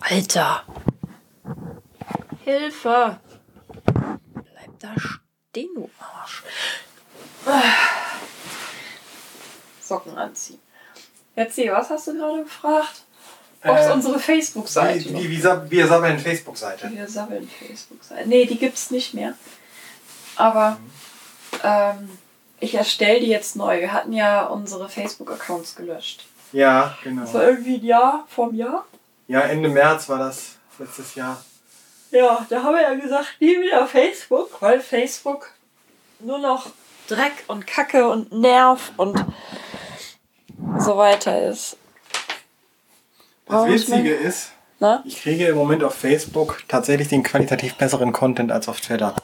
Alter. Hilfe. Bleib da stehen, du Arsch. Socken anziehen. Erzähl, was hast du gerade gefragt? Ob es Äh, unsere Facebook-Seite wie, sab- wir sammeln Facebook-Seite. Wir sammeln Facebook-Seiten. Nee, die gibt's nicht mehr. Aber ähm, ich erstelle die jetzt neu. Wir hatten ja unsere Facebook-Accounts gelöscht. Ja, genau. Das war irgendwie ein Jahr vorm Jahr. Ja, Ende März war das letztes Jahr. Ja, da haben wir ja gesagt, nie wieder Facebook, weil Facebook nur noch Dreck und Kacke und Nerv und so weiter ist. Das Witzige ist, Ne? ich kriege im Moment auf Facebook tatsächlich den qualitativ besseren Content als auf Twitter.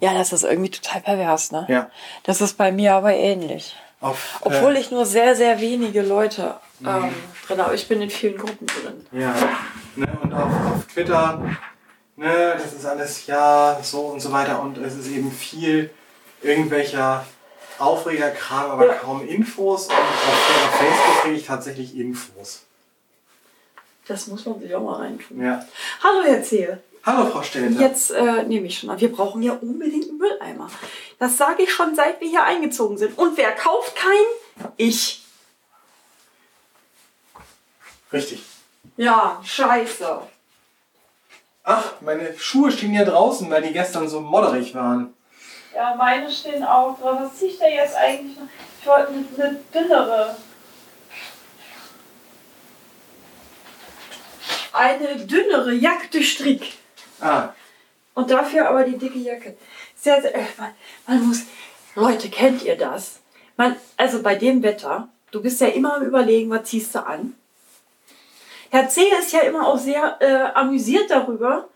Ja, das ist irgendwie total pervers, ne? Ja. Das ist bei mir aber ähnlich. Auf, Obwohl äh, ich nur sehr, sehr wenige Leute ähm, drin habe. Ich bin in vielen Gruppen drin. Ja. Ne, und auf, auf Twitter, ne, das ist alles ja so und so weiter. Und es ist eben viel irgendwelcher Aufregerkram, aber Ja. kaum Infos. Und auf, auf Facebook kriege ich tatsächlich Infos. Das muss man sich auch mal reintun. Ja. Hallo, Herr Zehe. Hallo Frau Stelter. Jetzt äh, nehme ich schon an. Wir brauchen ja unbedingt einen Mülleimer. Das sage ich schon, seit wir hier eingezogen sind. Und wer kauft keinen? Ich. Richtig. Ja, scheiße. Ach, meine Schuhe stehen hier draußen, weil die gestern so modderig waren. Ja, meine stehen auch drauf. Was ziehe ich da jetzt eigentlich noch? Ich wollte eine, eine dünnere. Eine dünnere Jacke Strick. Ah, Und dafür aber die dicke Jacke. Sehr, sehr, äh, man, man muss, Leute, kennt ihr das? Man, also bei dem Wetter, du bist ja immer am überlegen, was ziehst du an? Herr C. ist ja immer auch sehr äh, amüsiert darüber,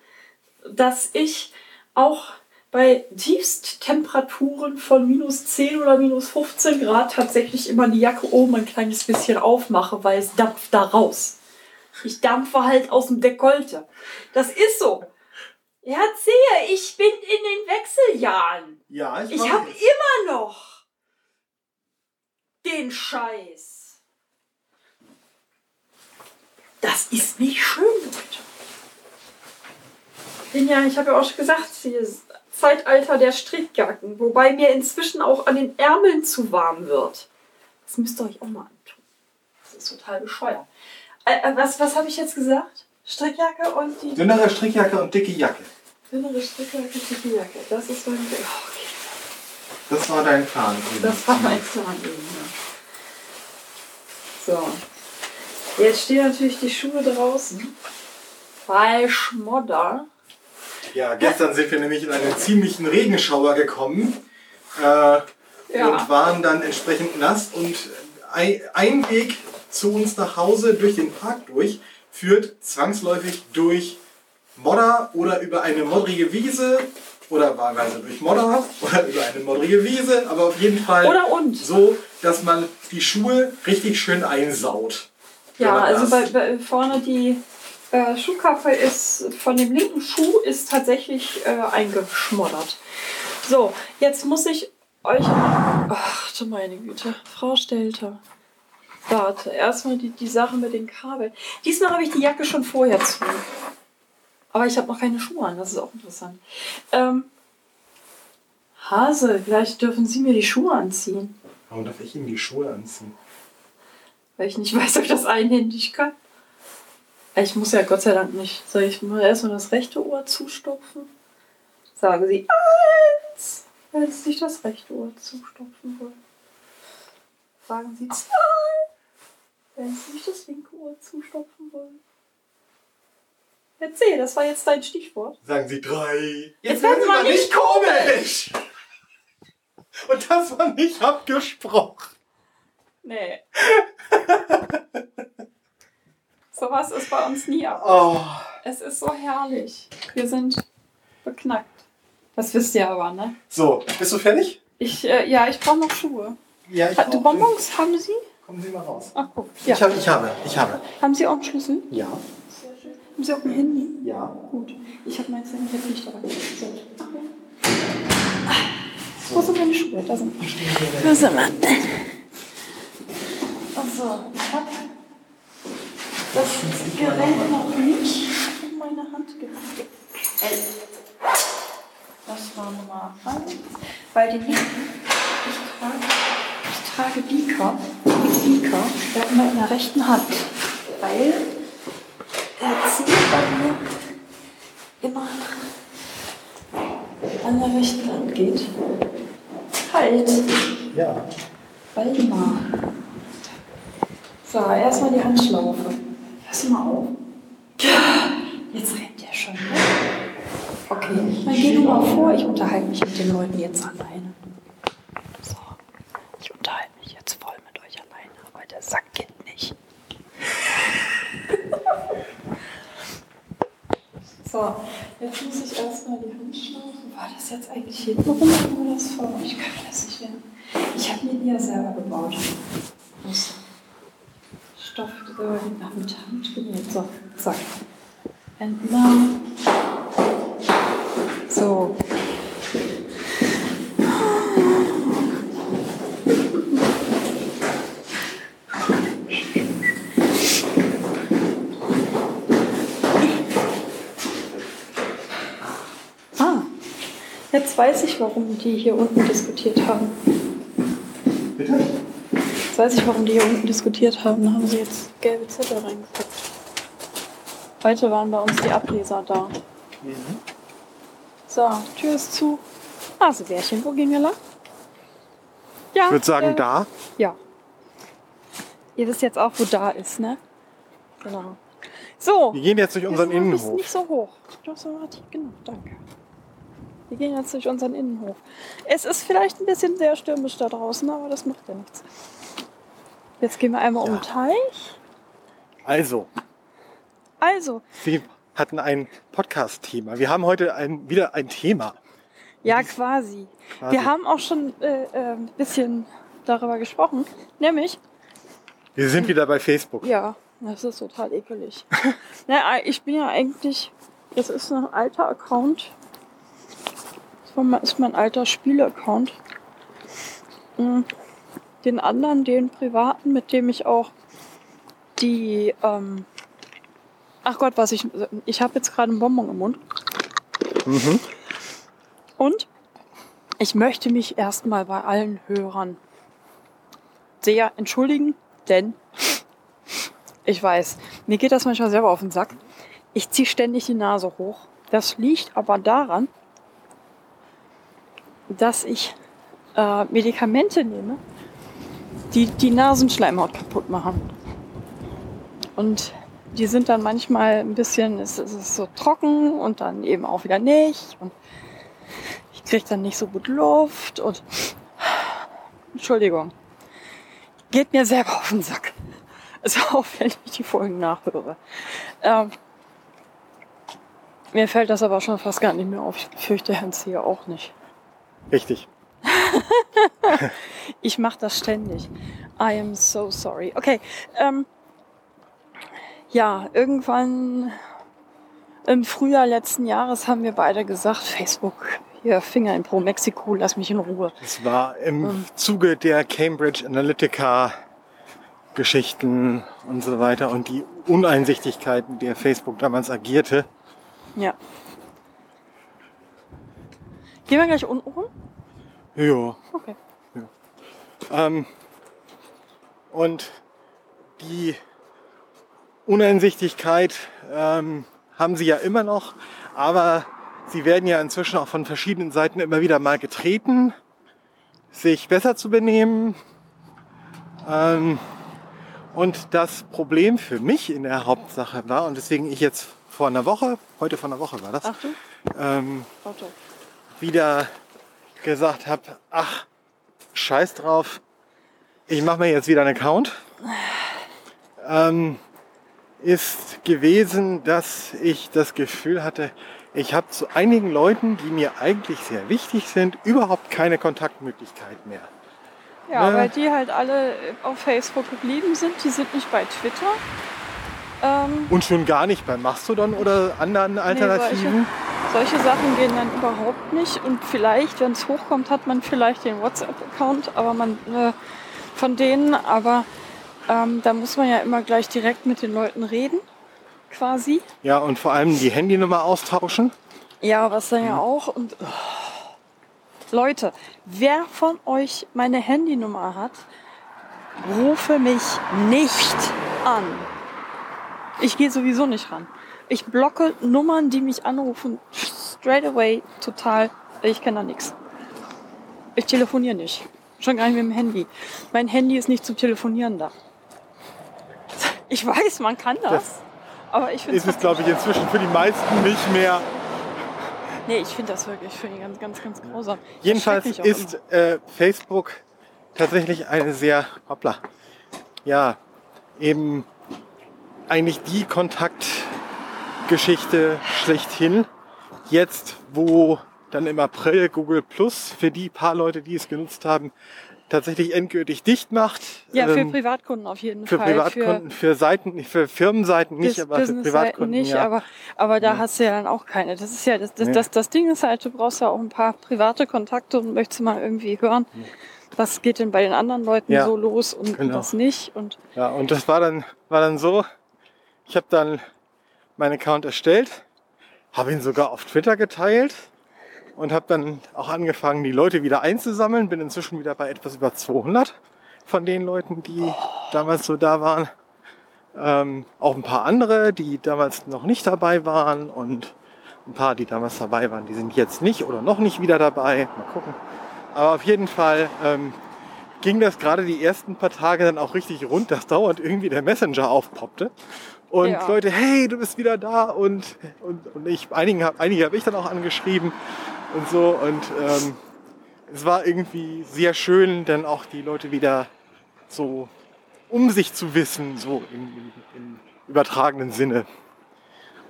dass ich auch bei Tiefsttemperaturen von minus 10 oder minus 15 Grad tatsächlich immer die Jacke oben ein kleines bisschen aufmache, weil es dampft da raus. Ich dampfe halt aus dem Dekolte. Das ist so. Herr Zehe, ich bin in den Wechseljahren. ja, ich, Ich habe immer noch den Scheiß. Das ist nicht schön, Leute. Bin ja, ich habe ja auch schon gesagt, dieses Zeitalter der Strickjacken, wobei mir inzwischen auch an den Ärmeln zu warm wird. Das müsst ihr euch auch mal antun. Das ist total bescheuert. Äh, äh, was was habe ich jetzt gesagt? Strickjacke und die Dünnere Strickjacke und dicke Jacke. Dünnere Strickjacke, dicke Jacke. Das ist mein. Oh, okay. Das war dein Plan. eben. Das war mein Plan eben. Ja. So. Jetzt stehen natürlich die Schuhe draußen. Bei Schmodder. Ja, gestern sind wir nämlich in einen ziemlichen Regenschauer gekommen äh, und waren dann entsprechend nass und ein, ein Weg zu uns nach Hause durch den Park durch führt zwangsläufig durch Modder oder über eine modrige Wiese oder wahlweise durch Modder oder über eine modrige Wiese, aber auf jeden Fall so, dass man die Schuhe richtig schön einsaut. Ja, also bei, bei vorne die äh, Schuhkappe ist von dem linken Schuh ist tatsächlich äh, eingeschmoddert. So, jetzt muss ich euch. Ach du meine Güte, Frau Stelter. Warte, erstmal die, die Sache mit den Kabeln. Diesmal habe ich die Jacke schon vorher zu. Aber ich habe noch keine Schuhe an, das ist auch interessant. Ähm, Hase, vielleicht dürfen Sie mir die Schuhe anziehen. Warum darf ich ihm die Schuhe anziehen? Weil ich nicht weiß, ob ich das einhändig kann. Ich muss ja Gott sei Dank nicht. Soll ich mal erstmal das rechte Ohr zustopfen? Sagen Sie eins, wenn Sie sich das rechte Ohr zustopfen wollen. Sagen Sie zwei, wenn Sie sich das linke Ohr zustopfen wollen. Erzähl, das war jetzt dein Stichwort. Sagen Sie drei. Jetzt werden Sie mal nicht komisch! Und das war nicht abgesprochen. Nee. Sowas ist bei uns nie ab. Oh. Es ist so herrlich. Wir sind beknackt. Das wisst ihr aber, ne? So, bist du fertig? Ich, äh, ja, ich brauche noch Schuhe. Ja, ich Hat, brauch- Bonbons haben Sie? Kommen Sie mal raus. Ach, guck. Ja. Ich, habe, ich habe, ich habe. haben Sie auch einen Schlüssel? Ja. Haben Sie auch ein Handy? Ja. Gut. Ich habe meins nämlich jetzt nicht dabei. So. Wo sind meine Schuhe? Da sind. Wo sind wir? Achso. Ich hab das Gerät noch nicht in meine Hand gekriegt. Das war Nummer 1. Weil die ich trage, ich trage Beaker, Beaker immer in der rechten Hand. Weil Ziel bei mir immer an der rechten Hand geht. Halt! Ja. Waldemar. So, erstmal die Handschlaufe. Pass mal auf. Jetzt rennt der schon. Ne? Okay, dann geh du mal vor. Ich unterhalte mich mit den Leuten jetzt alleine. So, ich unterhalte mich jetzt voll mit euch alleine, aber der Sack geht nicht. So, jetzt muss ich erstmal die Handschlaufe. War das jetzt eigentlich hinten rum oder das vorne? Ich kann das nicht mehr. Ich habe mir die ja selber gebaut. Aus Stoff äh, mit Hand genäht. So, zack. Entlang. So. Ah, jetzt weiß ich, warum die hier unten diskutiert haben. Bitte? Jetzt weiß ich, warum die hier unten diskutiert haben. Da haben sie jetzt gelbe Zettel reingeguckt. Heute waren bei uns die Ableser da. Mhm. So, Tür ist zu. Hasebärchen, wo gehen wir lang? Ja. Ich würde sagen, äh, da. Ja. Ihr wisst jetzt auch, wo da ist, ne? Genau. So. Wir gehen jetzt durch unseren Innenhof. nicht so hoch. So genau, danke. Wir gehen jetzt durch unseren Innenhof. Es ist vielleicht ein bisschen sehr stürmisch da draußen, aber das macht ja nichts. Jetzt gehen wir einmal um den Teich. Also, Also, wir hatten ein Podcast-Thema. Wir haben heute ein, wieder ein Thema. ja, quasi. Quasi. Wir haben auch schon äh, äh, ein bisschen darüber gesprochen. Nämlich, Wir sind wieder bei Facebook. ja, das ist total ekelig. Na, ich bin ja eigentlich, das ist ein alter Account. Mein- ist mein alter Spiele-Account. Mm, Den anderen, den privaten, mit dem ich auch die, ähm, ach Gott, was ich, ich habe jetzt gerade einen Bonbon im Mund. Mhm. Und ich möchte mich erstmal bei allen Hörern sehr entschuldigen, denn ich weiß, mir geht das manchmal selber auf den Sack. Ich ziehe ständig die Nase hoch. Das liegt aber daran, dass ich äh, Medikamente nehme, die die Nasenschleimhaut kaputt machen. Und die sind dann manchmal ein bisschen, es, es ist so trocken und dann eben auch wieder nicht. Und ich kriege dann nicht so gut Luft und Entschuldigung. Geht mir selber auf den Sack. Also auch wenn ich die Folgen nachhöre. Ähm, mir fällt das aber schon fast gar nicht mehr auf. Ich fürchte Herrn Zier auch nicht. Richtig. Ich mache das ständig. I am so sorry. Okay. Ähm, ja, irgendwann im Frühjahr letzten Jahres haben wir beide gesagt, Facebook, hier Finger in Pro Mexiko, lass mich in Ruhe. Es war im Ähm. Zuge der Cambridge Analytica Geschichten und so weiter und die Uneinsichtigkeiten, der Facebook damals agierte. Ja. Gehen wir gleich unten rum? Ja. Okay. Ähm, und die Uneinsichtigkeit ähm, haben sie ja immer noch, aber sie werden ja inzwischen auch von verschiedenen Seiten immer wieder mal getreten, sich besser zu benehmen. Ähm, und das Problem für mich in der Hauptsache war, und deswegen ich jetzt vor einer Woche, heute vor einer Woche war das, Achtung. ähm, Auto. Wieder gesagt habe, ach, scheiß drauf, ich mache mir jetzt wieder einen Account, ähm, ist gewesen, dass ich das Gefühl hatte, ich habe zu einigen Leuten, die mir eigentlich sehr wichtig sind, überhaupt keine Kontaktmöglichkeit mehr. Ja, Ne? weil die halt alle auf Facebook geblieben sind. Die sind nicht bei Twitter. Ähm, Und schon gar nicht bei Mastodon oder anderen Alternativen. Solche Sachen gehen dann überhaupt nicht. Und vielleicht, wenn es hochkommt, hat man vielleicht den WhatsApp-Account, aber man äh, von denen, aber Ähm, da muss man ja immer gleich direkt mit den Leuten reden, quasi. Ja, und vor allem die Handynummer austauschen. Ja, was dann ja auch. Und oh. Leute, wer von euch meine Handynummer hat, rufe mich nicht an. Ich gehe sowieso nicht ran. Ich blocke Nummern, die mich anrufen, straight away total. Ich kenne da nichts. Ich telefoniere nicht. Schon gar nicht mit dem Handy. Mein Handy ist nicht zum Telefonieren da. Ich weiß, man kann das. das aber ich finde Ist es, glaube ich, inzwischen für die meisten nicht mehr. Nee, ich finde das wirklich für ganz, ganz, ganz grausam. Jedenfalls ist äh, Facebook tatsächlich eine sehr, hoppla, ja, eben eigentlich die Kontaktgeschichte schlechthin. Jetzt, wo dann im April Google Plus für die paar Leute, die es genutzt haben, tatsächlich endgültig dicht macht. Ja, für ähm, Privatkunden auf jeden für Fall. Privatkunden, für, für Seiten, für Firmenseiten nicht, aber für Privatkunden nicht. Ja. Aber, aber da ja. hast du ja dann auch keine. Das ist ja das, das, nee. das, das Ding ist halt, du brauchst ja auch ein paar private Kontakte und möchtest mal irgendwie hören, was geht denn bei den anderen Leuten ja. so los und genau. was nicht. Und ja, und das war dann, war dann so, ich habe dann meinen Account erstellt, habe ihn sogar auf Twitter geteilt und habe dann auch angefangen, die Leute wieder einzusammeln. Bin inzwischen wieder bei etwas über 200 von den Leuten, die oh. damals so da waren. Ähm, auch ein paar andere, die damals noch nicht dabei waren und ein paar, die damals dabei waren, die sind jetzt nicht oder noch nicht wieder dabei. Mal gucken. Aber auf jeden Fall ähm, ging das gerade die ersten paar Tage dann auch richtig rund, dass dauernd irgendwie der Messenger aufpoppte. Und ja. Leute, hey, du bist wieder da und, und, und ich, einigen hab, einige habe ich dann auch angeschrieben und so. Und ähm, es war irgendwie sehr schön, dann auch die Leute wieder so um sich zu wissen, so im, im, übertragenen Sinne.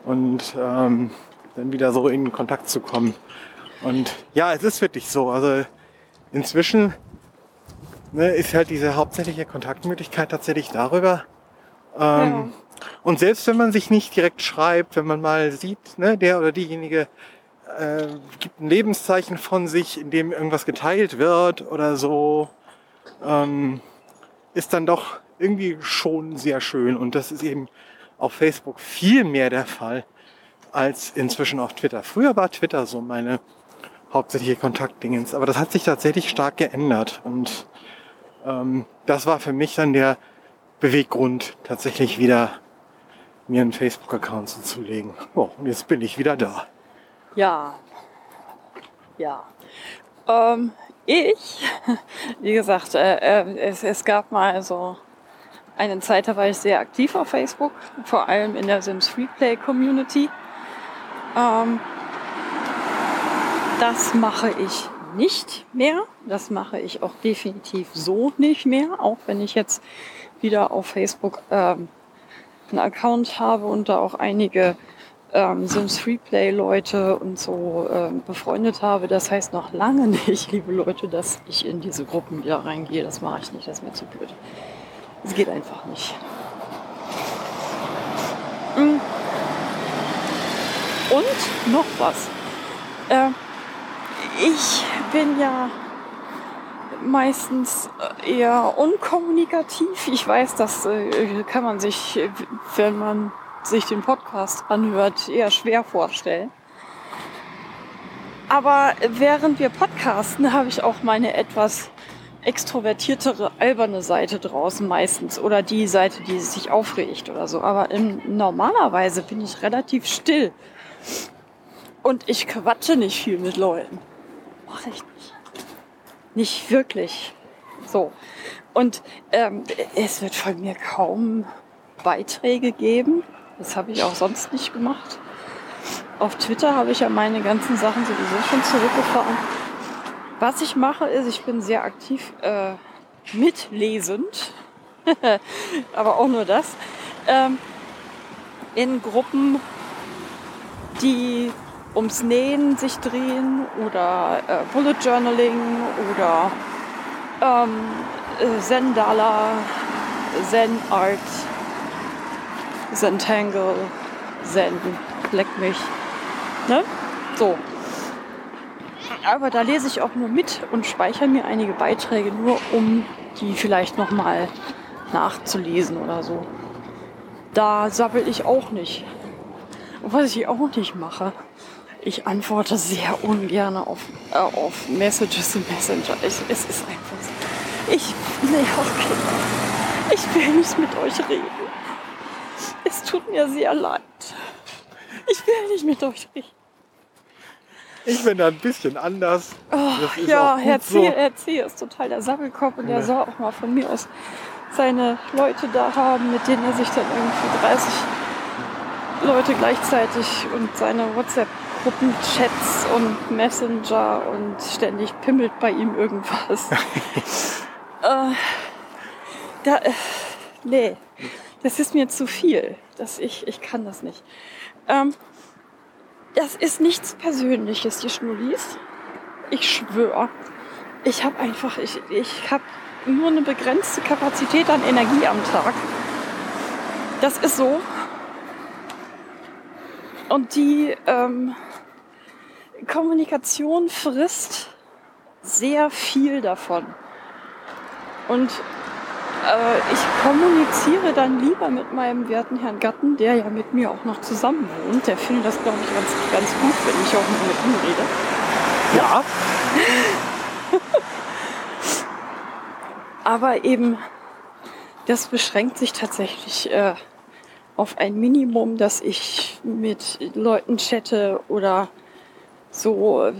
Und ähm, dann wieder so in Kontakt zu kommen. Und ja, es ist wirklich so. Also inzwischen ne, ist halt diese hauptsächliche Kontaktmöglichkeit tatsächlich darüber. Ähm, ja. Und selbst wenn man sich nicht direkt schreibt, wenn man mal sieht, ne, der oder diejenige äh, gibt ein Lebenszeichen von sich, in dem irgendwas geteilt wird oder so, ähm, ist dann doch irgendwie schon sehr schön. Und das ist eben auf Facebook viel mehr der Fall als inzwischen auf Twitter. Früher war Twitter so meine hauptsächliche Kontaktdingens, aber das hat sich tatsächlich stark geändert. Und ähm, das war für mich dann der Beweggrund, tatsächlich wieder mir einen Facebook-Account zuzulegen. Oh, und jetzt bin ich wieder da. Ja. Ja. Ähm, ich, wie gesagt, äh, äh, es, es gab mal so eine Zeit, da war ich sehr aktiv auf Facebook, vor allem in der Sims Freeplay Community. Ähm, das mache ich nicht mehr. Das mache ich auch definitiv so nicht mehr, auch wenn ich jetzt wieder auf Facebook ähm, einen Account habe und da auch einige ähm, Sims Freeplay Leute und so ähm, befreundet habe. Das heißt noch lange nicht, liebe Leute, dass ich in diese Gruppen wieder reingehe. Das mache ich nicht, das ist mir zu blöd. Es geht einfach nicht. Mm. Und noch was. Äh, ich bin ja meistens eher unkommunikativ. Ich weiß, das äh, kann man sich, wenn man sich den Podcast anhört, eher schwer vorstellen. Aber während wir podcasten, habe ich auch meine etwas extrovertiertere, alberne Seite draußen meistens oder die Seite, die sich aufregt oder so. Aber in, normalerweise bin ich relativ still und ich quatsche nicht viel mit Leuten. Mache ich nicht. Nicht wirklich. So. Und ähm, es wird von mir kaum Beiträge geben. Das habe ich auch sonst nicht gemacht. Auf Twitter habe ich ja meine ganzen Sachen sowieso schon zurückgefahren. Was ich mache, ist, ich bin sehr aktiv äh, mitlesend, aber auch nur das, ähm, in Gruppen, die ums Nähen sich drehen oder äh, Bullet Journaling oder ähm, äh, Zendala, Zen Art Zentangle, Zen, leck mich. Ne? So. Aber da lese ich auch nur mit und speichere mir einige Beiträge nur, um die vielleicht nochmal nachzulesen oder so. Da sabbel ich auch nicht. Was ich auch nicht mache, ich antworte sehr ungern auf, äh, auf Messages im Messenger. Ich, es ist einfach so. Ich, nee, okay. Ich will nicht mit euch reden. Es tut mir sehr leid. Ich will nicht mit euch reden. Ich bin da ein bisschen anders. Oh, ja, Herr C., so. Herr C. ist total der Sabbelkopf und der soll auch mal von mir aus seine Leute da haben, mit denen er sich dann irgendwie 30 Leute gleichzeitig und seine WhatsApp-Gruppen, Chats und Messenger und ständig pimmelt bei ihm irgendwas. äh, da, äh, nee, das ist mir zu viel. Das, ich, ich kann das nicht. Ähm, das ist nichts Persönliches, die Schnullis. Ich schwöre. Ich habe einfach, ich, ich habe nur eine begrenzte Kapazität an Energie am Tag. Das ist so. Und die ähm, Kommunikation frisst sehr viel davon. Und äh, ich kommuniziere dann lieber mit meinem werten Herrn Gatten, der ja mit mir auch noch zusammen wohnt. Der findet das, glaube ich, ganz, ganz gut, wenn ich auch mal mit ihm rede. Ja. Aber eben, das beschränkt sich tatsächlich äh, auf ein Minimum, dass ich mit Leuten chatte oder so. Äh,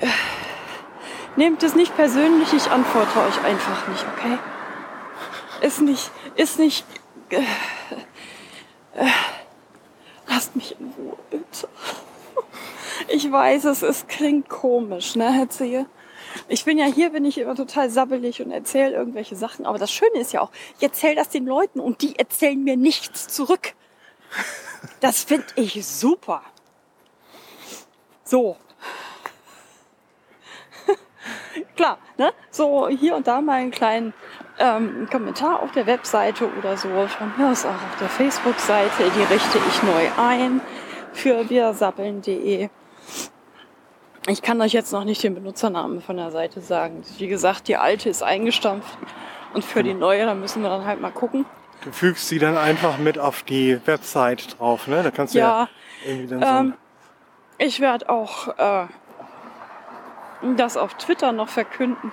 äh, Nehmt es nicht persönlich, ich antworte euch einfach nicht, okay? Ist nicht, ist nicht. Äh, äh, lasst mich in Ruhe, bitte. Ich weiß, es, es klingt komisch, ne, Herr Zehe? Ich bin ja hier, bin ich immer total sabbelig und erzähle irgendwelche Sachen. Aber das Schöne ist ja auch, ich erzähle das den Leuten und die erzählen mir nichts zurück. Das finde ich super. So, Klar, ne? So hier und da mal einen kleinen ähm, Kommentar auf der Webseite oder so. Von mir aus auch auf der Facebook-Seite. Die richte ich neu ein für wirsappeln.de. Ich kann euch jetzt noch nicht den Benutzernamen von der Seite sagen. Wie gesagt, die alte ist eingestampft. Und für die neue, da müssen wir dann halt mal gucken. Du fügst sie dann einfach mit auf die Website drauf, ne? Da kannst du ja, ja irgendwie dann so ähm, Ich werde auch äh, das auf Twitter noch verkünden.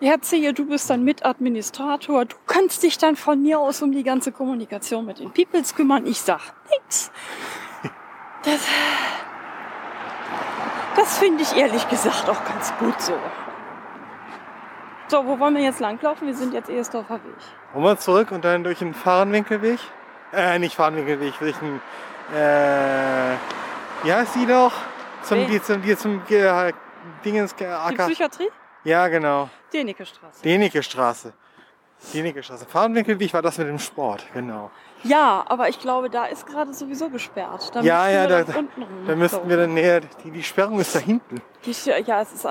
Erzähle, du bist dann Mitadministrator. Du kannst dich dann von mir aus um die ganze Kommunikation mit den Peoples kümmern. Ich sag nix. Das, das finde ich ehrlich gesagt auch ganz gut so. So, wo wollen wir jetzt langlaufen? Wir sind jetzt Ehersdorfer Weg. Wollen wir zurück und dann durch den Fahrenwinkelweg? Äh, nicht Fahrenwinkelweg, durch den, äh, wie heißt die doch? Zum, die, zum, die, zum, äh, Dingens Die Psychiatrie? Ja, genau. Denike Straße. Denike Straße. Denike Straße. Fahnenwinkelweg war das mit dem Sport, genau. Ja, aber ich glaube, da ist gerade sowieso gesperrt. Da ja, ja, da, da müssten wir dann näher. Die, die Sperrung ist da hinten. Die, ja, es ist.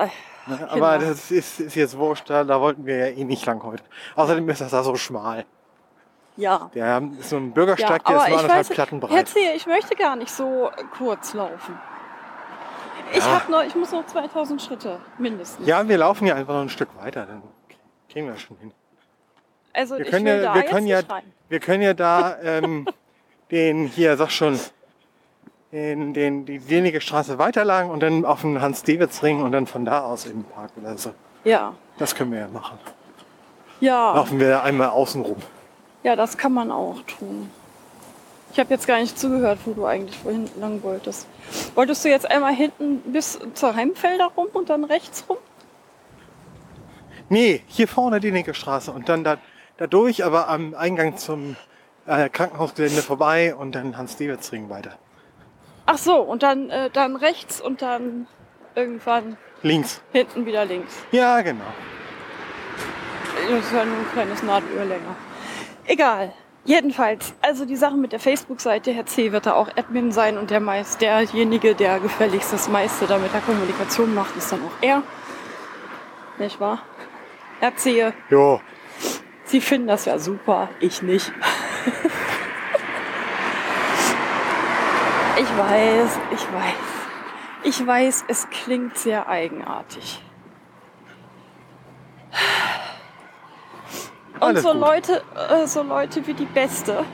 Genau. Aber das ist, ist, jetzt wurscht, da, da wollten wir ja eh nicht lang heute. Außerdem ist das da so schmal. Ja. Der ist so ein Bürgersteig, ja, der ist nur anderthalb Platten breit. Erzähl, ich möchte gar nicht so kurz laufen. Ich, hab noch, ich muss noch 2000 Schritte mindestens. Ja, wir laufen ja einfach noch ein Stück weiter, dann kriegen wir schon hin. Also wir können ja, wir können ja, wir können ja da ähm, den hier, sag schon, den, den, die wenige Straße weiterlagen und dann auf den Hans-Dewitz-Ring und dann von da aus in den Park oder so. Ja. Das können wir ja machen. Ja. Laufen wir einmal außen rum. Ja, das kann man auch tun. Ich habe jetzt gar nicht zugehört, wo du eigentlich vorhin lang wolltest. Wolltest du jetzt einmal hinten bis zur Heimfelder rum und dann rechts rum? Nee, hier vorne die Nickelstraße und dann da, da durch, aber am Eingang zum äh, Krankenhausgelände vorbei und dann Hans-Dewitz-Ring weiter. Ach so, und dann, äh, dann rechts und dann irgendwann links. Hinten wieder links. Ja, genau. Das ist ja nur ein kleines Nadelöhr länger. Egal. Jedenfalls, also die Sache mit der Facebook-Seite, Herr C. wird da auch Admin sein und der meist, derjenige, der gefälligst das meiste da mit der Kommunikation macht, ist dann auch er. Nicht wahr? Herr C. Jo. Sie finden das ja super, ich nicht. ich weiß, ich weiß. Ich weiß, es klingt sehr eigenartig. und so Leute, äh, so Leute wie die Beste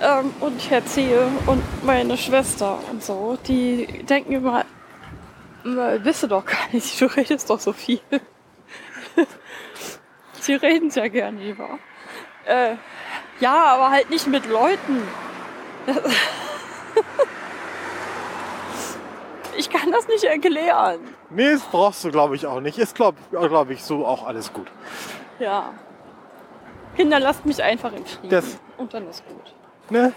ähm, und Herr Zehe und meine Schwester und so, die denken immer, bist du doch gar nicht, du redest doch so viel. Sie reden sehr gerne lieber. Äh, ja, aber halt nicht mit Leuten. ich kann das nicht erklären. Nee, das brauchst du, glaube ich, auch nicht. Ist, glaube glaub ich, so auch alles gut. Ja. Kinder, lasst mich einfach in Frieden. Das, und dann ist gut. Ne?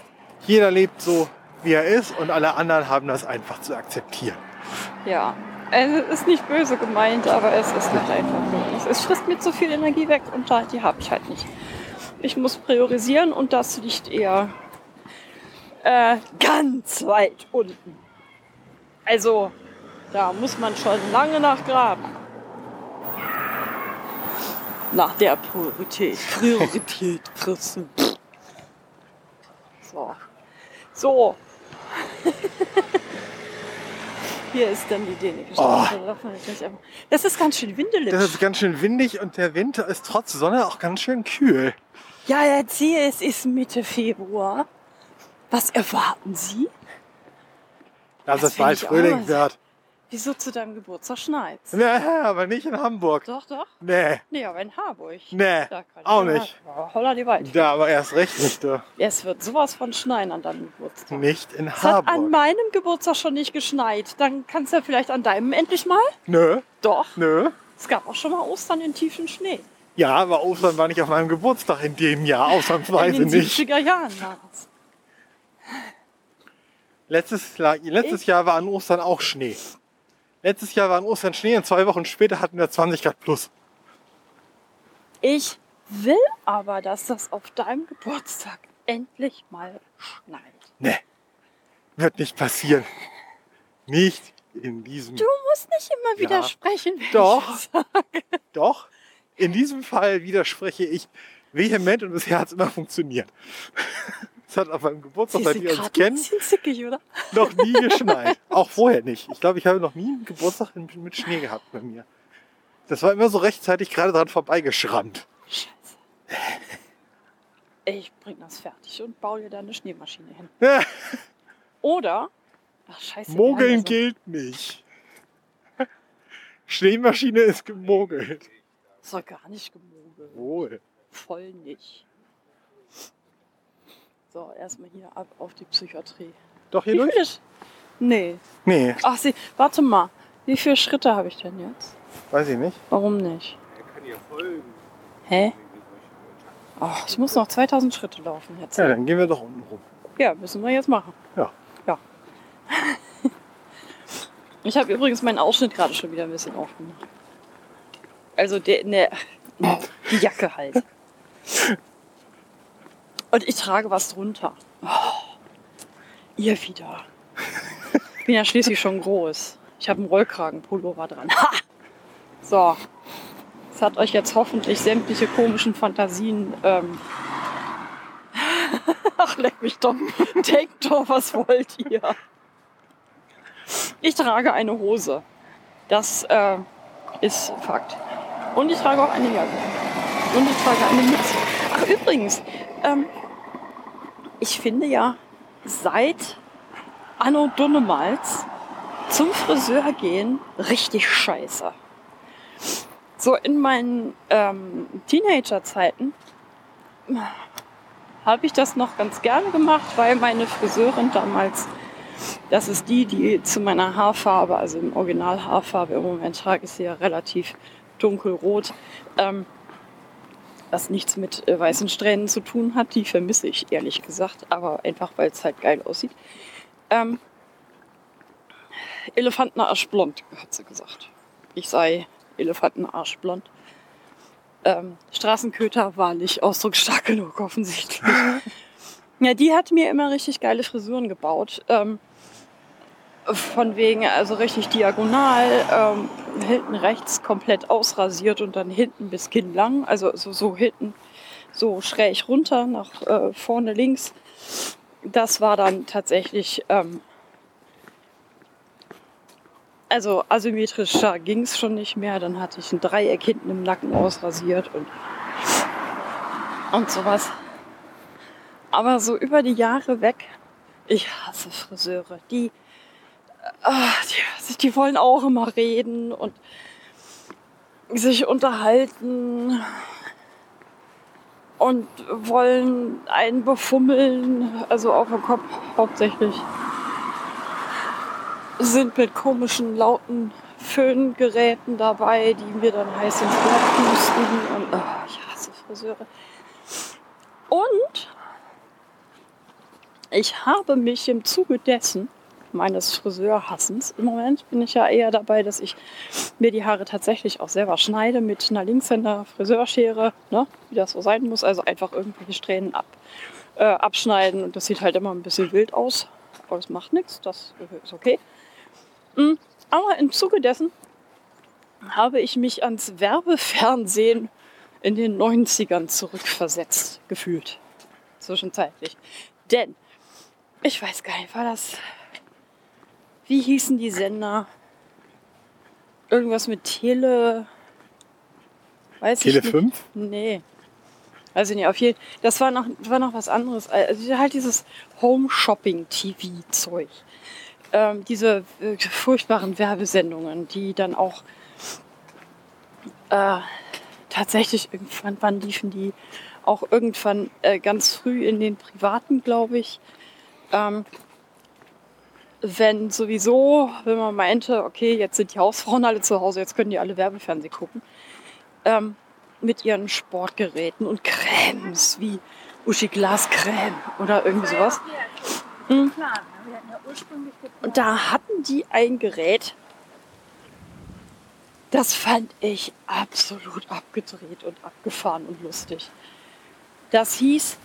Jeder lebt so, wie er ist und alle anderen haben das einfach zu akzeptieren. Ja. Also, es ist nicht böse gemeint, aber es ist halt einfach so. Es frisst mir zu viel Energie weg und die habe ich halt nicht. Ich muss priorisieren und das liegt eher äh, ganz weit unten. Also, da muss man schon lange nachgraben. Nach der Priorität. Priorität fressen. So. So. Hier ist dann die dänische oh. Das ist ganz schön windelig. Das ist ganz schön windig und der Winter ist trotz Sonne auch ganz schön kühl. Ja, erzähl, es ist Mitte Februar. Was erwarten Sie? Dass das es bald Frühling wird. Wieso zu deinem Geburtstag schneit's? Nee, aber nicht in Hamburg. Doch, doch. Nee. Nee, aber in Harburg. Nee, auch nicht. Ja, holla die Wald. Da aber erst recht nicht. Du. Es wird sowas von schneien an deinem Geburtstag. Nicht in es Harburg. hat an meinem Geburtstag schon nicht geschneit. Dann kannst du ja vielleicht an deinem endlich mal? Nö. Doch. Nö. Es gab auch schon mal Ostern in tiefen Schnee. Ja, aber Ostern war nicht auf meinem Geburtstag in dem Jahr, ausnahmsweise nicht. In den 70er Jahren war es. Letztes, letztes Jahr war an Ostern auch Schnee. Letztes Jahr war an Ostern Schnee und zwei Wochen später hatten wir 20 Grad plus. Ich will aber, dass das auf deinem Geburtstag endlich mal schneit. Nee, wird nicht passieren. Nicht in diesem. Du musst nicht immer widersprechen. Wenn doch, ich sage. doch. In diesem Fall widerspreche ich vehement und bisher hat es immer funktioniert. Es hat auf meinem Geburtstag, seit wir uns kennen, zickig, oder? noch nie geschneit. Auch vorher nicht. Ich glaube, ich habe noch nie einen Geburtstag mit Schnee gehabt bei mir. Das war immer so rechtzeitig gerade dran vorbeigeschrammt. Scheiße. Ich bring das fertig und baue dir da eine Schneemaschine hin. Oder, ach scheiße. Mogeln gilt nicht. Schneemaschine ist gemogelt. Das war gar nicht gemogelt. Wohl. Voll nicht. So, erstmal hier ab auf die Psychiatrie. Doch hier Wie durch? Viele? Nee. Nee, Ach, sie, warte mal. Wie viele Schritte habe ich denn jetzt? weiß ich nicht. Warum nicht? Er kann ihr folgen. Hä? Ach, ich muss noch 2000 Schritte laufen jetzt. Ja, dann gehen wir doch unten rum. Ja, müssen wir jetzt machen. Ja. Ja. Ich habe übrigens meinen Ausschnitt gerade schon wieder ein bisschen aufgemacht. Also der, ne, die Jacke halt. Und ich trage was drunter. Oh, ihr wieder. Ich bin ja schließlich schon groß. Ich habe einen Rollkragenpullover dran. Ha! So. Das hat euch jetzt hoffentlich sämtliche komischen Fantasien. Ähm Ach, leck mich doch. Denkt doch, was wollt ihr? Ich trage eine Hose. Das äh, ist Fakt. Und ich trage auch eine Jacke. Und ich trage eine Mütze. Übrigens, ähm, ich finde ja seit Anno Dunnemals zum Friseur gehen richtig scheiße. So in meinen ähm, Teenager-Zeiten habe ich das noch ganz gerne gemacht, weil meine Friseurin damals, das ist die, die zu meiner Haarfarbe, also im Original Haarfarbe, im Moment trage ich sie ja relativ dunkelrot, ähm, was nichts mit äh, weißen Strähnen zu tun hat. Die vermisse ich ehrlich gesagt, aber einfach weil es halt geil aussieht. Ähm, Elefantenarschblond, hat sie gesagt. Ich sei Elefantenarschblond. Ähm, Straßenköter war nicht ausdrucksstark genug, offensichtlich. ja, die hat mir immer richtig geile Frisuren gebaut. Ähm, von wegen, also richtig diagonal, ähm, hinten rechts komplett ausrasiert und dann hinten bis Kinn lang, also so, so hinten so schräg runter, nach äh, vorne links. Das war dann tatsächlich, ähm, also asymmetrischer ging es schon nicht mehr. Dann hatte ich ein Dreieck hinten im Nacken ausrasiert und und sowas. Aber so über die Jahre weg, ich hasse Friseure. Die, die, die wollen auch immer reden und sich unterhalten und wollen einen befummeln, also auf dem Kopf hauptsächlich. Sind mit komischen, lauten Föhngeräten dabei, die mir dann heiß ins Ohr pusten. Und oh, ich hasse Friseure. Und ich habe mich im Zuge dessen, meines Friseurhassens, im Moment bin ich ja eher dabei, dass ich mir die Haare tatsächlich auch selber schneide mit einer Linkshänder Friseurschere, ne, wie das so sein muss. Also einfach irgendwelche Strähnen ab, äh, abschneiden und das sieht halt immer ein bisschen wild aus. Aber das macht nichts, das ist okay. Mhm. Aber im Zuge dessen habe ich mich ans Werbefernsehen in den 90ern zurückversetzt gefühlt. Zwischenzeitlich. Denn, ich weiß gar nicht, war das. Wie hießen die Sender? Irgendwas mit Tele. Weiß Tele ich 5? Nee. Also nee, auf jeden Das war noch, war noch was anderes. Also halt dieses Home-Shopping-TV-Zeug ähm, diese äh, furchtbaren Werbesendungen, die dann auch äh, tatsächlich irgendwann, wann liefen die auch irgendwann äh, ganz früh in den privaten, glaube ich. Ähm, wenn sowieso, wenn man meinte, okay, jetzt sind die Hausfrauen alle zu Hause, jetzt können die alle Werbefernsehen gucken, ähm, mit ihren Sportgeräten und Cremes wie Uschi Glas Creme oder irgendwie sowas. Mhm. Und da hatten die ein Gerät, das fand ich absolut abgedreht und abgefahren und lustig. Das hieß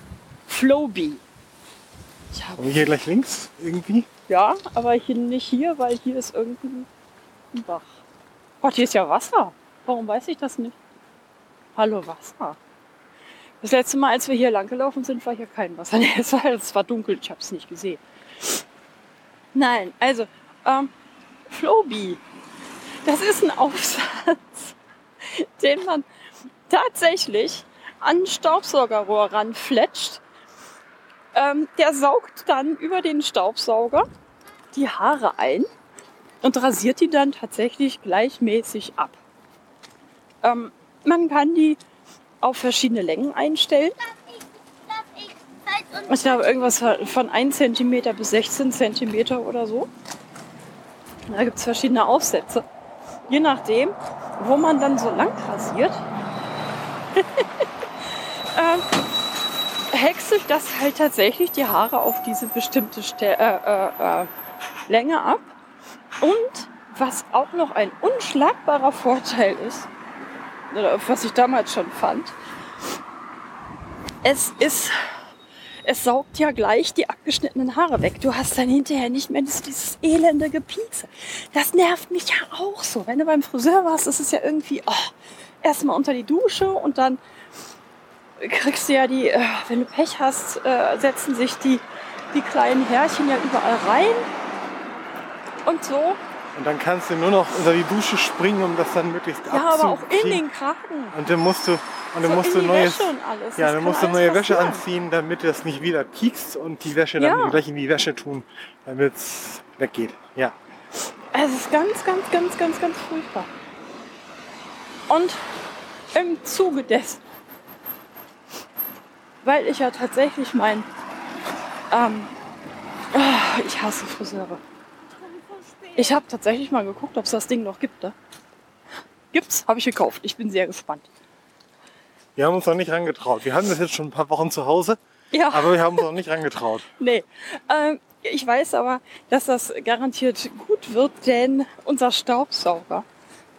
Flowbee. Und hier gleich links irgendwie? Ja, aber hier nicht hier, weil hier ist irgendwie ein Bach. Gott, hier ist ja Wasser. Warum weiß ich das nicht? Hallo Wasser. Das letzte Mal, als wir hier lang gelaufen sind, war hier kein Wasser. es, war, es war dunkel, ich habe es nicht gesehen. Nein, also ähm, Flobi, das ist ein Aufsatz, den man tatsächlich an ein Staubsaugerrohr ranfletscht. Ähm, der saugt dann über den Staubsauger die Haare ein und rasiert die dann tatsächlich gleichmäßig ab. Ähm, man kann die auf verschiedene Längen einstellen. Ich glaube, irgendwas von 1 cm bis 16 cm oder so. Da gibt es verschiedene Aufsätze. Je nachdem, wo man dann so lang rasiert, äh, häckselt das halt tatsächlich die Haare auf diese bestimmte Ste äh, äh, äh, Länge ab. Und was auch noch ein unschlagbarer Vorteil ist, was ich damals schon fand, es ist es saugt ja gleich die abgeschnittenen Haare weg. Du hast dann hinterher nicht mehr dieses elende Gepiekse. Das nervt mich ja auch so. Wenn du beim Friseur warst, ist es ja irgendwie oh, erstmal unter die Dusche und dann kriegst du ja die, äh, wenn du Pech hast, äh, setzen sich die, die kleinen Härchen ja überall rein und so. Und dann kannst du nur noch unter die Dusche springen, um das dann möglichst Ja, aber auch in den Kragen. Und dann musst du, und dann so musst du neues, ja, dann musst du neue Wäsche anziehen, damit das nicht wieder piekst und die Wäsche ja. dann gleich in die Wäsche tun, damit es weggeht. Ja. Es ist ganz, ganz, ganz, ganz, ganz furchtbar. Und im Zuge dessen, weil ich ja tatsächlich mein, ähm, oh, ich hasse Friseure. Ich habe tatsächlich mal geguckt, ob es das Ding noch gibt. Ne? Gibt's, habe ich gekauft. Ich bin sehr gespannt. Wir haben uns noch nicht rangetraut. Wir haben das jetzt schon ein paar Wochen zu Hause, ja. aber wir haben uns noch nicht rangetraut. nee. Ähm, ich weiß aber, dass das garantiert gut wird, denn unser Staubsauger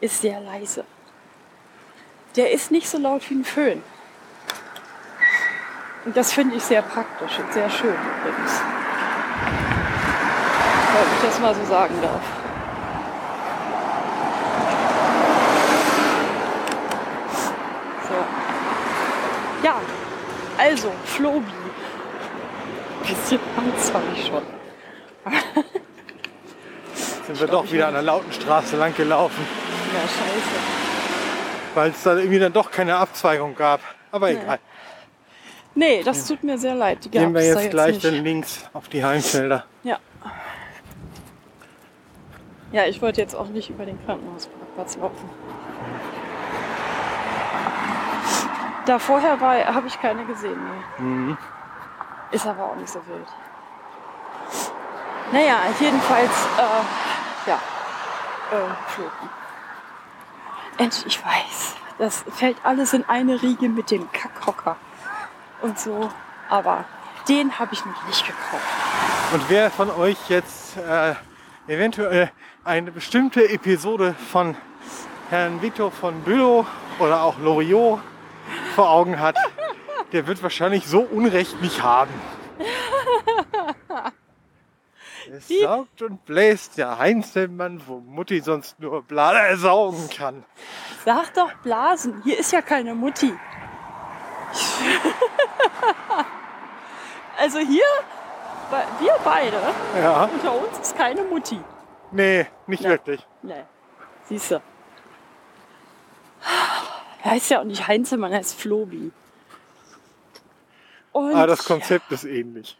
ist sehr leise. Der ist nicht so laut wie ein Föhn. Und das finde ich sehr praktisch und sehr schön übrigens wenn ich das mal so sagen darf. So. Ja, also, Flobi. Bisschen Angst habe ich schon. Sind wir doch wieder an der lauten Straße lang gelaufen. Ja, scheiße. Weil es da irgendwie dann doch keine Abzweigung gab. Aber egal. Nee, das tut mir sehr leid. Die Gehen wir jetzt, jetzt gleich nicht. dann links auf die Heimfelder. Ja. Ja, ich wollte jetzt auch nicht über den Krankenhausparkplatz laufen. Da vorher war, habe ich keine gesehen. Nee. Mhm. Ist aber auch nicht so wild. Naja, jedenfalls, äh, ja, äh. Endlich, ich weiß, das fällt alles in eine Riege mit dem Kackhocker und so, aber den habe ich noch nicht gekauft. Und wer von euch jetzt äh, eventuell eine bestimmte Episode von Herrn Victor von Bülow oder auch Loriot vor Augen hat, der wird wahrscheinlich so Unrecht nicht haben. Es Die? saugt und bläst der Heinzelmann, wo Mutti sonst nur Blase saugen kann. Sag doch Blasen, hier ist ja keine Mutti. also hier, wir beide, ja. unter uns ist keine Mutti. Nee, nicht nee. wirklich. Nee. Siehst du. Er heißt ja auch nicht Heinzelmann, er heißt Flobi. Und ah, das Konzept ist ähnlich.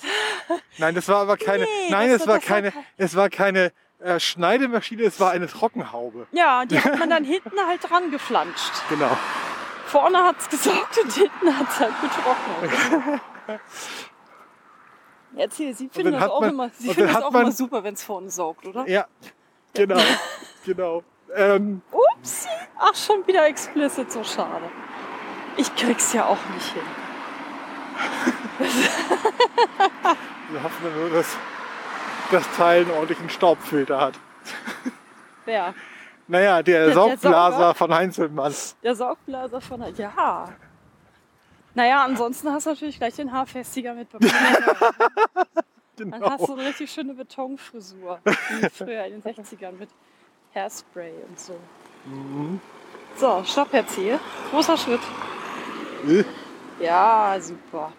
Nein, das war aber keine. Nee, nein, es war, war keine. Es war keine äh, Schneidemaschine, es war eine Trockenhaube. Ja, die hat man dann hinten halt dran geflanscht. Genau. Vorne hat es gesorgt und hinten hat es halt getrocknet. Erzähl, Sie finden das auch, man, immer, Sie finden das auch man, immer super, wenn es vorne saugt, oder? Ja, genau. genau. Ähm, Upsi! Ach, schon wieder explicit, so schade. Ich krieg's ja auch nicht hin. Wir hoffen nur, dass das Teil einen ordentlichen Staubfilter hat. Wer? Naja, der, der Saugblaser der von Heinzelmann. Der Saugblaser von Ja. Naja, ansonsten hast du natürlich gleich den Haarfestiger mit genau. Dann hast du eine richtig schöne Betonfrisur. Wie früher in den 60ern mit Hairspray und so. Mhm. So, stopp jetzt hier. Großer Schritt. Äh. Ja, super.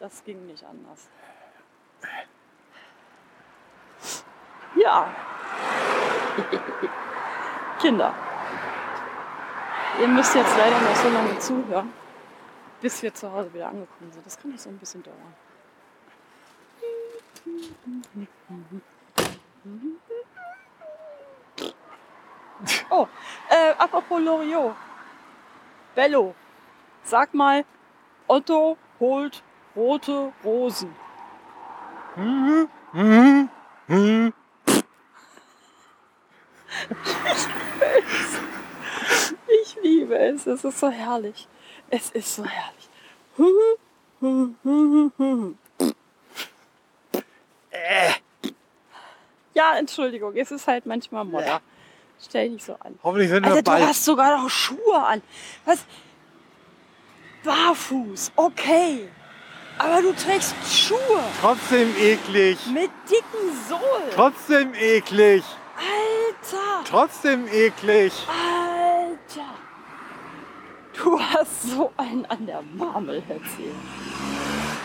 Das ging nicht anders. Ja. Kinder. Ihr müsst jetzt leider noch so lange zuhören, bis wir zu Hause wieder angekommen sind. Das kann nicht so ein bisschen dauern. Oh, äh, apropos Loriot. Bello. Sag mal, Otto holt rote Rosen. Ich liebe es. Es ist so herrlich. Es ist so herrlich. Ja, Entschuldigung, es ist halt manchmal Modder. Stell dich so an. Hoffentlich sind wir Alter, du hast sogar noch Schuhe an. Was? Barfuß, okay. Aber du trägst Schuhe. Trotzdem eklig. Mit dicken Sohlen. Trotzdem eklig. Alter! Trotzdem eklig. Alter! Du hast so einen an der Marmel erzählt.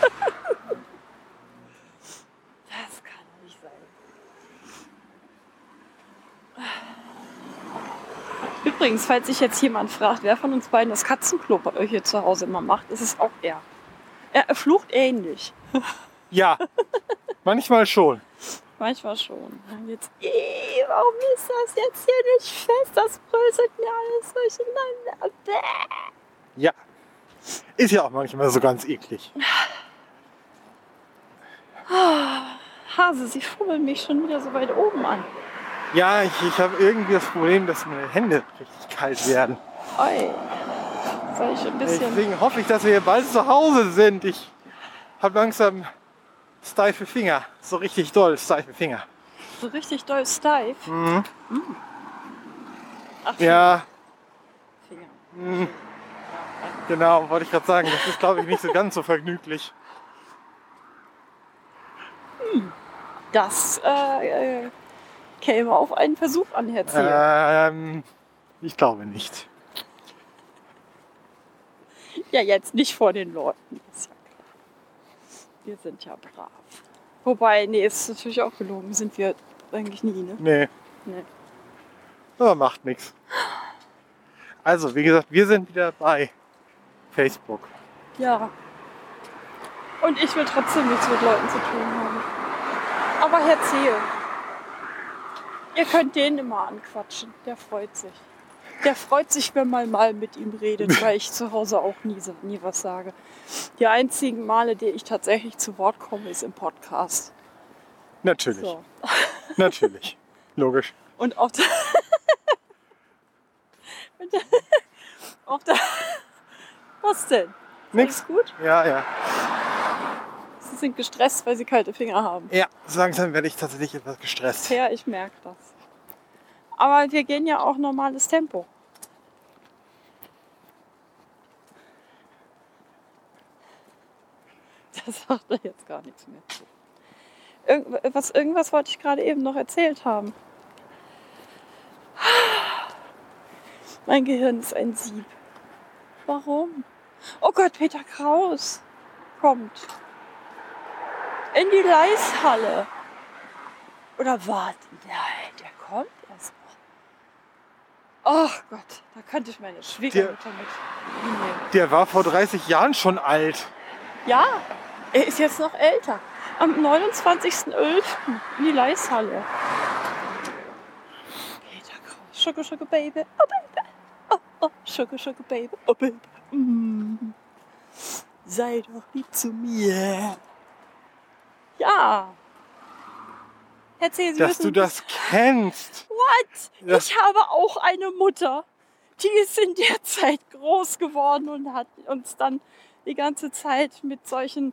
das kann nicht sein. Übrigens, falls sich jetzt jemand fragt, wer von uns beiden das Katzenklo bei euch hier zu Hause immer macht, ist es auch er. Er flucht ähnlich. Ja, manchmal schon. Manchmal schon. Dann geht's, warum ist das jetzt hier nicht fest? Das bröselt mir alles durcheinander. Bäh. Ja. Ist ja auch manchmal so ganz eklig. Hase, Sie fummeln mich schon wieder so weit oben an. Ja, ich, ich habe irgendwie das Problem, dass meine Hände richtig kalt werden. Oi. Soll ich ein bisschen. Deswegen hoffe ich, dass wir hier bald zu Hause sind. Ich habe langsam steife Finger. So richtig doll steife Finger. So richtig doll steif? Mhm. mhm. Ach, ja. Finger. Mhm. Genau, wollte ich gerade sagen. Das ist, glaube ich, nicht so ganz so vergnüglich. Hm. Das äh, äh, käme auf einen Versuch an, Herr Ziel. Ähm, ich glaube nicht. Ja, jetzt nicht vor den Leuten. Ist ja. Wir sind ja brav. Wobei, nee, ist natürlich auch gelogen. Sind wir eigentlich nie, ne? Nee. Nee. Aber macht nichts. Also, wie gesagt, wir sind wieder bei Facebook. Ja. Und ich will trotzdem nichts mit Leuten zu tun haben. Aber Herr Zehe, ihr könnt den immer anquatschen. Der freut sich. Der freut sich, wenn man mal mit ihm redet, weil ich zu Hause auch nie, nie was sage. Die einzigen Male, die ich tatsächlich zu Wort komme, ist im Podcast. Natürlich. So. Natürlich. Logisch. Und auf der, auf der Was denn? Nix gut? Ja, ja. Sie sind gestresst, weil sie kalte Finger haben. Ja, langsam werde ich tatsächlich etwas gestresst. Ja, ich merke das. Aber wir gehen ja auch normales Tempo. Das sagt er jetzt gar nichts mehr. Irgendwas, irgendwas wollte ich gerade eben noch erzählt haben. Mein Gehirn ist ein Sieb. Warum? Oh Gott, Peter Kraus kommt. In die Leishalle. Oder warte, nein, Ach Gott, da könnte ich meine Schwiegermutter mit hinnehmen. Der war vor 30 Jahren schon alt. Ja, er ist jetzt noch älter. Am 29.11. in die Leishalle. Peter Kraus, Sugar Sugar Baby, oh Baby, oh, oh, Sugar Sugar Baby, oh Baby. Mm. Sei doch lieb zu mir. Ja. Erzähl Sie Dass müssen, du das kennst. What? Das ich habe auch eine Mutter. Die ist in der Zeit groß geworden und hat uns dann die ganze Zeit mit solchen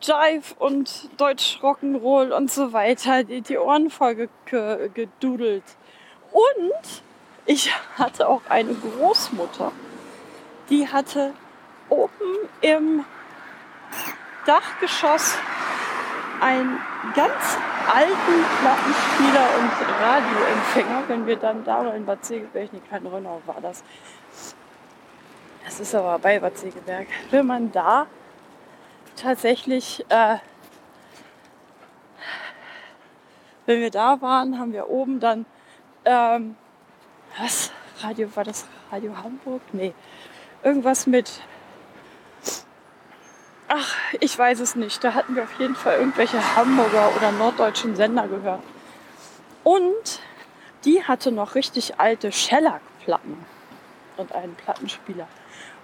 Jive und Deutsch Rock'n'Roll und so weiter die, die Ohren voll gedudelt. Und ich hatte auch eine Großmutter, die hatte oben im Dachgeschoss einen ganz alten Plattenspieler und Radioempfänger. Wenn wir dann da in Bad Segeberg, nee, kein Rönnau war das. Das ist aber bei Bad Segeberg. Wenn man da tatsächlich, äh, wenn wir da waren, haben wir oben dann, ähm, was, Radio, war das Radio Hamburg? Nee, irgendwas mit, ach, ich weiß es nicht. Da hatten wir auf jeden Fall irgendwelche Hamburger oder norddeutschen Sender gehört. Und die hatte noch richtig alte Shellac-Platten und einen Plattenspieler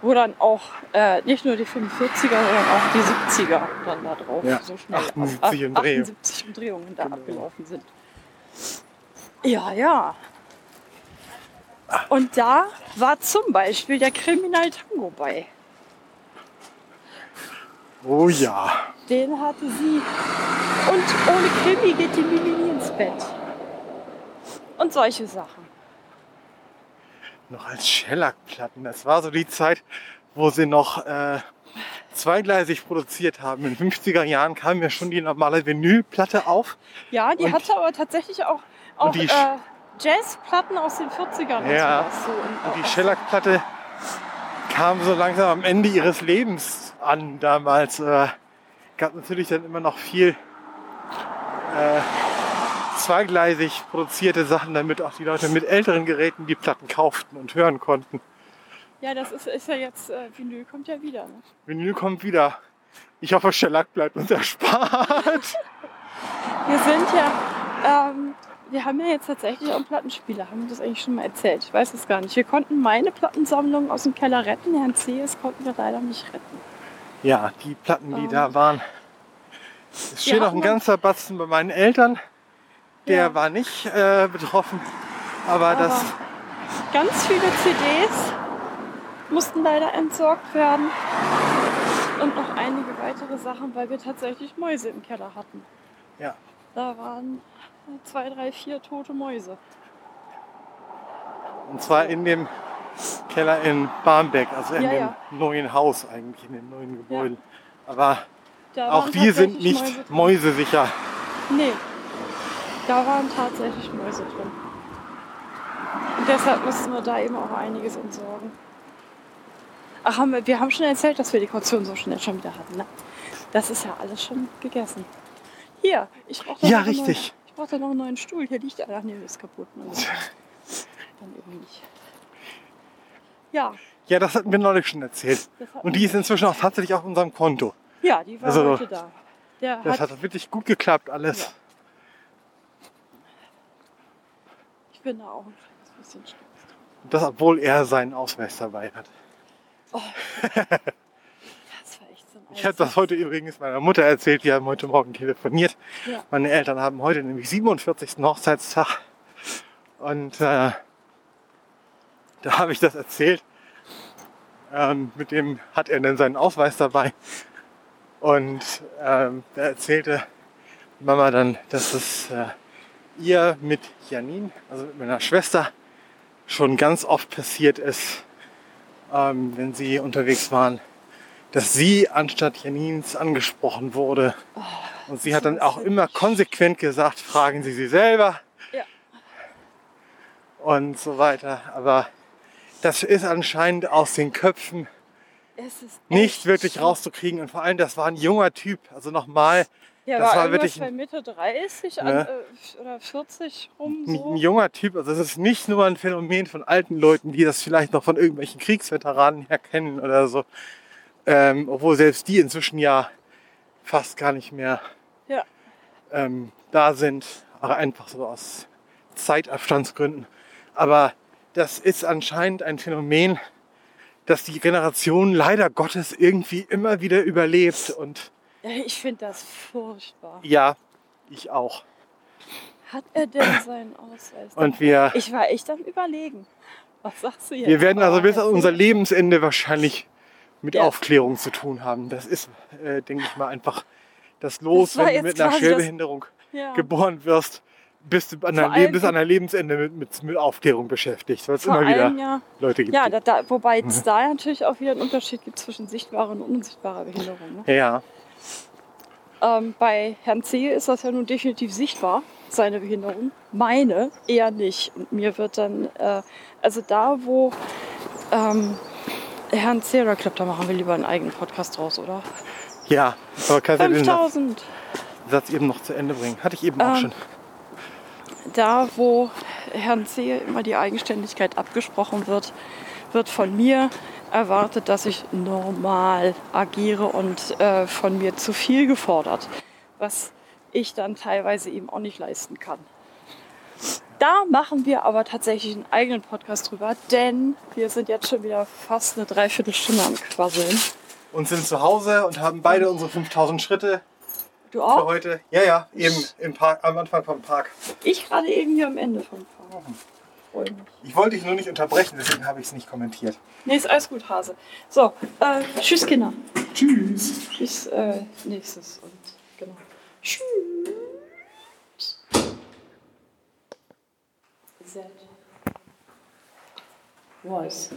wo dann auch äh, nicht nur die 45er, sondern auch die 70er dann da drauf ja, so schnell 78 auf 78 Umdrehungen da genau. abgelaufen sind. Ja, ja. Und da war zum Beispiel der Kriminal Tango bei. Oh ja. Den hatte sie. Und ohne Krimi geht die Mimi ins Bett. Und solche Sachen noch als Shellac-Platten. Das war so die Zeit, wo sie noch äh, zweigleisig produziert haben. In den 50er Jahren kam ja schon die normale Vinylplatte auf. Ja, die und, hatte aber tatsächlich auch, auch die, äh, Jazzplatten aus den 40ern. Ja, und, so. und, und die Shellac-Platte kam so langsam am Ende ihres Lebens an damals. Äh, gab natürlich dann immer noch viel äh, zweigleisig produzierte Sachen, damit auch die Leute mit älteren Geräten die Platten kauften und hören konnten. Ja, das ist, ist ja jetzt, äh, Vinyl kommt ja wieder. Ne? Vinyl kommt wieder. Ich hoffe, Shellac bleibt uns erspart. wir sind ja, ähm, wir haben ja jetzt tatsächlich auch einen Plattenspieler. Haben wir das eigentlich schon mal erzählt? Ich weiß es gar nicht. Wir konnten meine Plattensammlung aus dem Keller retten. Herrn C.S. konnten wir leider nicht retten. Ja, die Platten, die ähm, da waren. Es steht noch ein ganzer Batzen bei meinen Eltern. Der ja. war nicht äh, betroffen, aber, aber das. Ganz viele CDs mussten leider entsorgt werden. Und noch einige weitere Sachen, weil wir tatsächlich Mäuse im Keller hatten. Ja. Da waren zwei, drei, vier tote Mäuse. Und zwar in dem Keller in Barmbek, also in ja, dem ja. neuen Haus eigentlich, in dem neuen Gebäude. Ja. Aber auch die sind nicht Mäuse mäusesicher. Nee, da waren tatsächlich Mäuse drin. Und deshalb mussten wir da eben auch einiges entsorgen. Ach, haben wir, wir haben schon erzählt, dass wir die Kaution so schnell schon wieder hatten. Ne? Das ist ja alles schon gegessen. Hier, ich brauche ja, richtig. ich brauche da noch einen neuen Stuhl. Hier liegt einer. Nee, ist kaputt. Dann eben nicht. Ja. Ja, das hat mir neulich schon erzählt. Und die ist inzwischen auch tatsächlich auf unserem Konto. Ja, die war Also, heute da. Der Das hat, hat wirklich gut geklappt alles. Ja. ich bin da auch ein kleines bisschen stolz. Das, obwohl er seinen Ausweis dabei hat. Das war echt so ein Ich habe das heute übrigens meiner Mutter erzählt. Wir haben heute Morgen telefoniert. Ja. Meine Eltern haben heute nämlich 47. Hochzeitstag. Und äh, da habe ich das erzählt. Ähm, mit dem hat er dann seinen Ausweis dabei. Und ähm, da erzählte Mama dann, dass es äh, ihr mit Janine, also mit meiner Schwester, schon ganz oft passiert ist, ähm, wenn sie unterwegs waren, dass sie anstatt Janins angesprochen wurde. Und sie hat dann auch immer konsequent gesagt, fragen Sie sie selber. Ja. Und so weiter. Aber das ist anscheinend aus den Köpfen nicht wirklich schlimm. rauszukriegen. Und vor allem, das war ein junger Typ. Also nochmal, Ja, das war, wirklich bei Mitte 30 Ne? an, äh, oder 40 rum ein, so. ein junger Typ. Also es ist nicht nur ein Phänomen von alten Leuten, die das vielleicht noch von irgendwelchen Kriegsveteranen her kennen oder so. Ähm, obwohl selbst die inzwischen ja fast gar nicht mehr Ja. ähm, da sind, aber einfach so aus Zeitabstandsgründen. Aber das ist anscheinend ein Phänomen, das die Generation leider Gottes irgendwie immer wieder überlebt. Und ich finde das furchtbar. ja, ich auch. Hat er denn seinen Ausweis? Und wir, ich war echt am Überlegen. Was sagst du jetzt? wir werden also Oh, bis an unser Lebensende wahrscheinlich mit Ja. Aufklärung zu tun haben. Das ist, äh, denke ich mal, einfach das Los, Das wenn du mit einer quasi das- Schwerbehinderung ja. geboren wirst, bist an Vor allem- bis an dein Lebensende mit, mit, mit Aufklärung beschäftigt, weil es immer wieder allem, ja. Leute gibt. Ja, da, da, wobei es da natürlich auch wieder einen Unterschied gibt zwischen sichtbarer und unsichtbarer Behinderung. Ne? ja, Ähm, bei Herrn C. ist das ja nun definitiv sichtbar, seine Behinderung. Meine eher nicht. Und mir wird dann, äh, also da, wo ähm, Herrn C. oder glaube, da machen wir lieber einen eigenen Podcast draus, oder? ja, aber kannst du den Satz, 5000. Satz eben noch zu Ende bringen? Hatte ich eben auch Ähm, schon. Da, wo Herrn C. immer die Eigenständigkeit abgesprochen wird, wird von mir erwartet, dass ich normal agiere und äh, von mir zu viel gefordert, was ich dann teilweise eben auch nicht leisten kann. Da machen wir aber tatsächlich einen eigenen Podcast drüber, denn wir sind jetzt schon wieder fast eine Dreiviertelstunde am Quasseln. Und sind zu Hause und haben beide unsere 5000 Schritte Du für auch? heute. Ja, ja, eben im Park, am Anfang vom Park. Ich gerade eben hier am Ende vom Fahren. Freue mich. Ich wollte dich nur nicht unterbrechen, deswegen habe ich es nicht kommentiert. Nee, ist alles gut, Hase. So, äh, tschüss, Kinder. Tschüss. Bis äh, nächstes und genau. Tschüss. Z. Was.